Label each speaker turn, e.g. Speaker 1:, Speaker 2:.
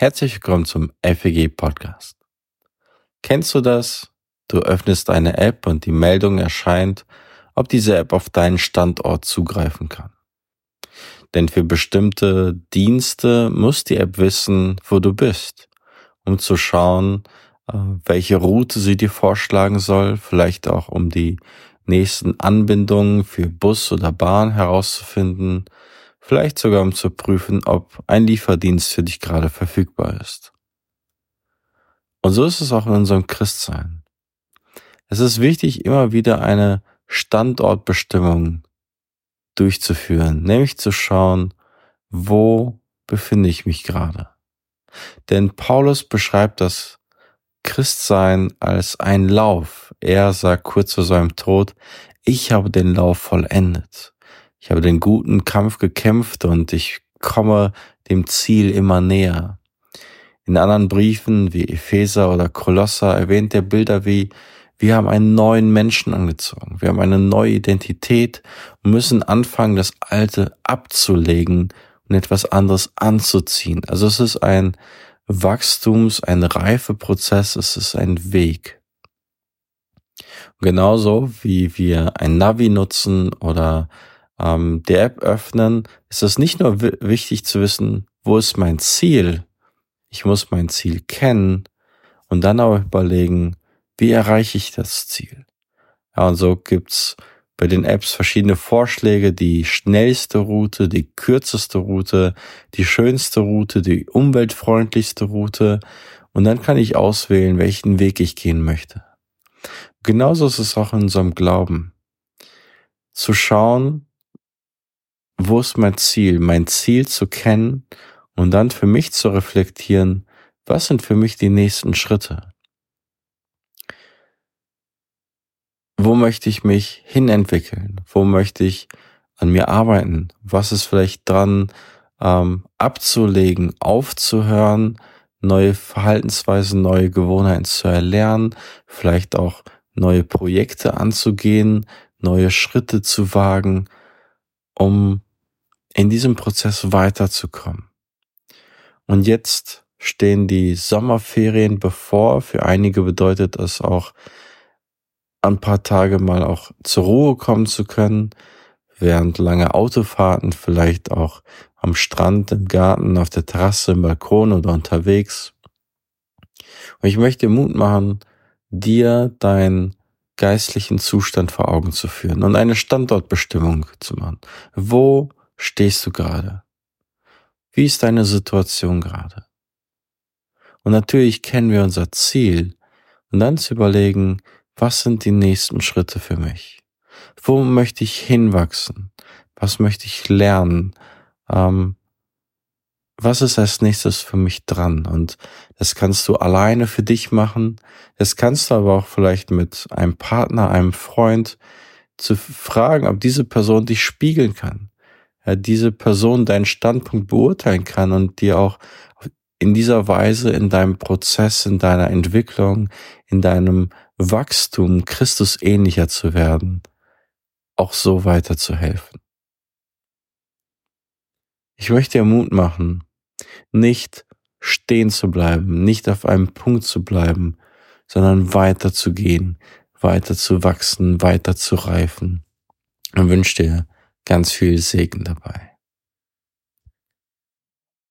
Speaker 1: Herzlich willkommen zum FEG Podcast. Kennst du das? Du öffnest eine App und die Meldung erscheint, ob diese App auf deinen Standort zugreifen kann. Denn für bestimmte Dienste muss die App wissen, wo du bist, um zu schauen, äh, welche Route sie dir vorschlagen soll, vielleicht auch um die nächsten Anbindungen für Bus oder Bahn herauszufinden, vielleicht sogar um zu prüfen, ob ein Lieferdienst für dich gerade verfügbar ist. Und so ist es auch in unserem Christsein. Es ist wichtig, immer wieder eine Standortbestimmung durchzuführen, nämlich zu schauen, wo befinde ich mich gerade. Denn Paulus beschreibt das Christsein als ein Lauf. Er sagt kurz vor seinem Tod, ich habe den Lauf vollendet. Ich habe den guten Kampf gekämpft und ich komme dem Ziel immer näher. In anderen Briefen wie Epheser oder Kolosser erwähnt er Bilder wie wir haben einen neuen Menschen angezogen. Wir haben eine neue Identität und müssen anfangen, das Alte abzulegen und etwas anderes anzuziehen. Also es ist ein Wachstums-, ein Reifeprozess, es ist ein Weg. Genauso wie wir ein Navi nutzen oder ähm, die App öffnen, ist es nicht nur wichtig zu wissen, wo ist mein Ziel. Ich muss mein Ziel kennen und dann aber überlegen, wie erreiche ich das Ziel. Ja, und so gibt's bei den Apps verschiedene Vorschläge, die schnellste Route, die kürzeste Route, die schönste Route, die umweltfreundlichste Route. Und dann kann ich auswählen, welchen Weg ich gehen möchte. Genauso ist es auch in unserem Glauben. Zu schauen, wo ist mein Ziel? Mein Ziel zu kennen und dann für mich zu reflektieren, was sind für mich die nächsten Schritte? Wo möchte ich mich hinentwickeln? Wo möchte ich an mir arbeiten? Was ist vielleicht dran ähm, abzulegen, aufzuhören, neue Verhaltensweisen, neue Gewohnheiten zu erlernen, vielleicht auch neue Projekte anzugehen, neue Schritte zu wagen, um in diesem Prozess weiterzukommen. Und jetzt stehen die Sommerferien bevor. Für einige bedeutet das auch, ein paar Tage mal auch zur Ruhe kommen zu können, während lange Autofahrten vielleicht auch am Strand, im Garten, auf der Terrasse, im Balkon oder unterwegs. Und ich möchte Mut machen, dir deinen geistlichen Zustand vor Augen zu führen und eine Standortbestimmung zu machen. Wo stehst du gerade? Wie ist deine Situation gerade? Und natürlich kennen wir unser Ziel und dann zu überlegen, was sind die nächsten Schritte für mich? Wo möchte ich hinwachsen? Was möchte ich lernen? Ähm, was ist als nächstes für mich dran? Und das kannst du alleine für dich machen. Das kannst du aber auch vielleicht mit einem Partner, einem Freund zu fragen, ob diese Person dich spiegeln kann ja, diese Person deinen Standpunkt beurteilen kann und dir auch in dieser Weise in deinem Prozess, in deiner Entwicklung, in deinem Wachstum Christus ähnlicher zu werden, auch so weiter zu helfen. Ich möchte dir Mut machen, nicht stehen zu bleiben, nicht auf einem Punkt zu bleiben, sondern weiter zu gehen, weiter zu wachsen, weiter zu reifen. Und wünsche dir ganz viel Segen dabei.